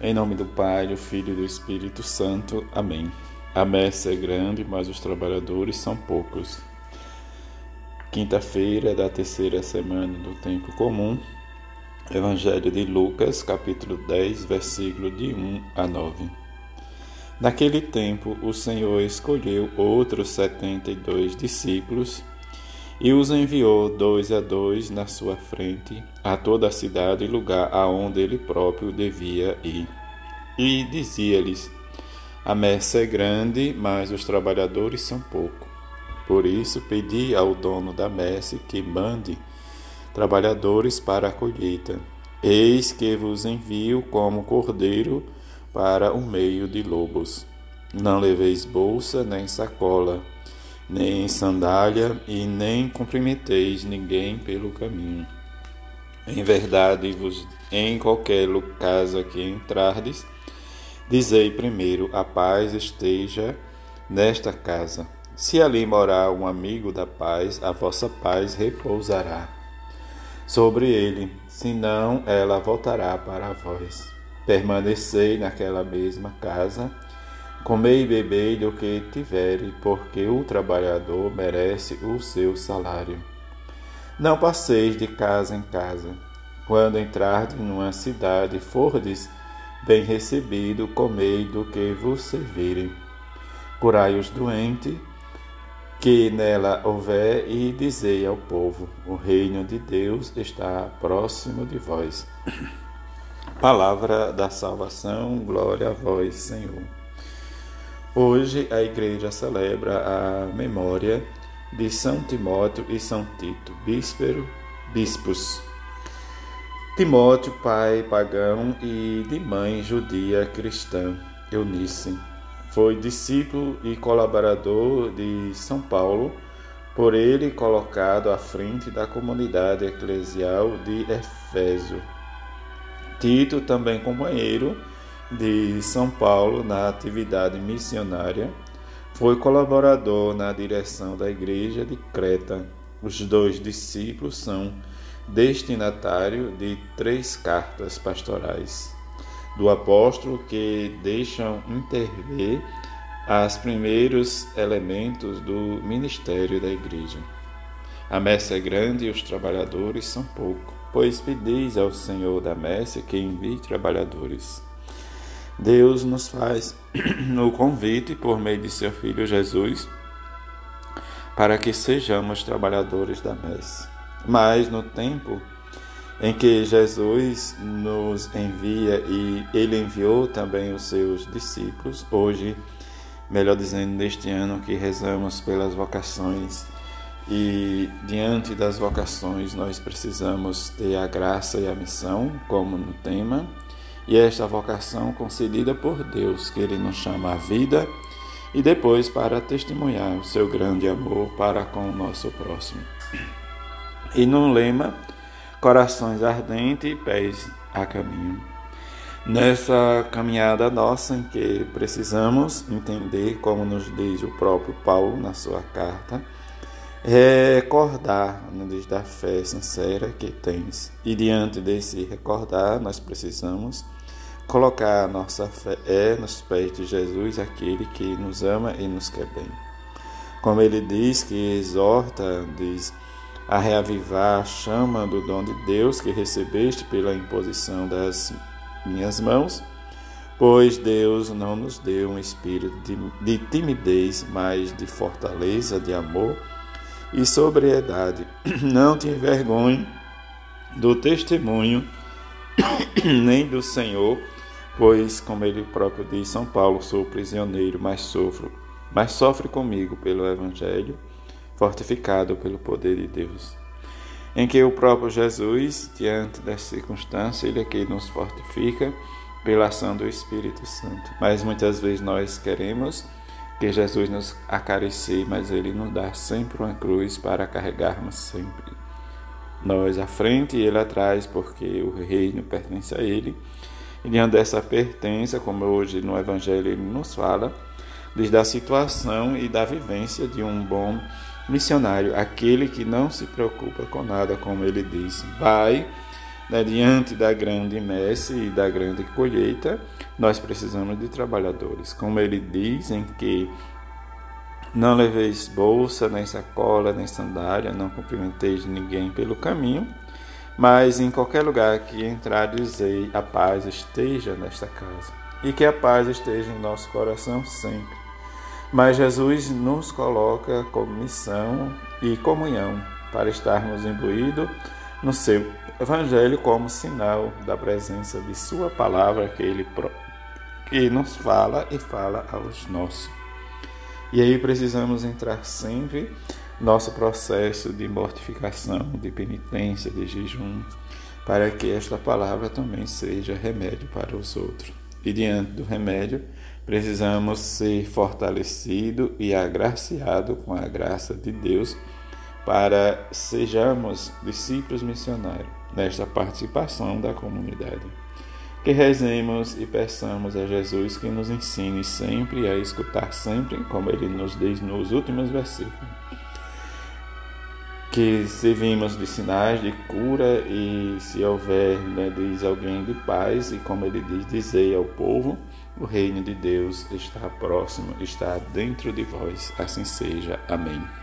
Em nome do Pai, do Filho e do Espírito Santo. Amém. A messe é grande, mas os trabalhadores são poucos. Quinta-feira da terceira semana do tempo comum. Evangelho de Lucas, capítulo 10, versículo de 1 a 9. Naquele tempo, o Senhor escolheu outros setenta e dois discípulos e os enviou dois a dois na sua frente a toda a cidade e lugar aonde ele próprio devia ir. E dizia-lhes: A messe é grande, mas os trabalhadores são poucos. Por isso pedi ao dono da messe que mande trabalhadores para a colheita. Eis que vos envio como cordeiro para o meio de lobos. Não leveis bolsa nem sacola nem sandália, e nem cumprimenteis ninguém pelo caminho. Em verdade, vos, em qualquer casa que entrardes, dizei primeiro: a paz esteja nesta casa. Se ali morar um amigo da paz, a vossa paz repousará sobre ele, senão ela voltará para vós. Permanecei naquela mesma casa Comei e bebei do que tiverem, porque o trabalhador merece o seu salário. Não passeis de casa em casa. Quando entrardes numa cidade, fordes bem recebido, comei do que vos servirem. Curai os doentes que nela houver, e dizei ao povo: o reino de Deus está próximo de vós. Palavra da salvação, glória a vós, Senhor. Hoje a igreja celebra a memória de São Timóteo e São Tito, bíspero, bispos. Timóteo, pai pagão e de mãe judia cristã, Eunice, foi discípulo e colaborador de São Paulo, por ele colocado à frente da comunidade eclesial de Efésio. Tito, também companheiro de São Paulo na atividade missionária, foi colaborador na direção da Igreja de Creta. Os dois discípulos são destinatário de três cartas pastorais do apóstolo que deixam intervir os primeiros elementos do ministério da igreja. A messe é grande e os trabalhadores são poucos, pois pedis ao Senhor da messe que envie trabalhadores. Deus nos faz o convite por meio de seu Filho Jesus para que sejamos trabalhadores da messe. Mas no tempo em que Jesus nos envia e ele enviou também os seus discípulos, hoje, melhor dizendo, neste ano que rezamos pelas vocações e diante das vocações nós precisamos ter a graça e a missão, como no tema, e esta vocação concedida por Deus, que Ele nos chama à vida e depois para testemunhar o seu grande amor para com o nosso próximo. E no lema, corações ardentes e pés a caminho. Nessa caminhada nossa em que precisamos entender, como nos diz o próprio Paulo na sua carta, recordar, nos diz da fé sincera que tens. E diante desse recordar, nós precisamos colocar a nossa fé é nos pés de Jesus, aquele que nos ama e nos quer bem. Como ele diz que exorta, diz, a reavivar a chama do dom de Deus que recebeste pela imposição das minhas mãos, pois Deus não nos deu um espírito de, de timidez, mas de fortaleza, de amor e sobriedade. Não te envergonhe do testemunho nem do Senhor, pois, como ele próprio diz, São Paulo, sou prisioneiro, mas sofro, mas sofre comigo pelo Evangelho, fortificado pelo poder de Deus. Em que o próprio Jesus, diante dessa circunstância, ele aqui nos fortifica pela ação do Espírito Santo. Mas muitas vezes nós queremos que Jesus nos acaricie, mas ele nos dá sempre uma cruz para carregarmos sempre nós à frente e ele atrás, porque o reino pertence a ele. E diante dessa pertença, como hoje no Evangelho ele nos fala, diz da situação e da vivência de um bom missionário, aquele que não se preocupa com nada, como ele diz, vai né, diante da grande messe e da grande colheita, nós precisamos de trabalhadores. Como ele diz em que não leveis bolsa, nem sacola, nem sandália, não cumprimenteis ninguém pelo caminho, mas em qualquer lugar que entrar, dizei: a paz esteja nesta casa. E que a paz esteja em nosso coração sempre. Mas Jesus nos coloca como missão e comunhão para estarmos imbuídos no seu Evangelho como sinal da presença de Sua palavra que Ele que nos fala e fala aos nossos. E aí precisamos entrar sempre nosso processo de mortificação, de penitência, de jejum, para que esta palavra também seja remédio para os outros. E diante do remédio, precisamos ser fortalecido e agraciado com a graça de Deus para sejamos discípulos missionários nesta participação da comunidade que rezemos e peçamos a Jesus que nos ensine sempre a escutar sempre, como ele nos diz nos últimos versículos. Que servimos de sinais de cura e se houver, né, diz alguém de paz, e como ele diz, dizei ao povo, o reino de Deus está próximo, está dentro de vós. Assim seja. Amém.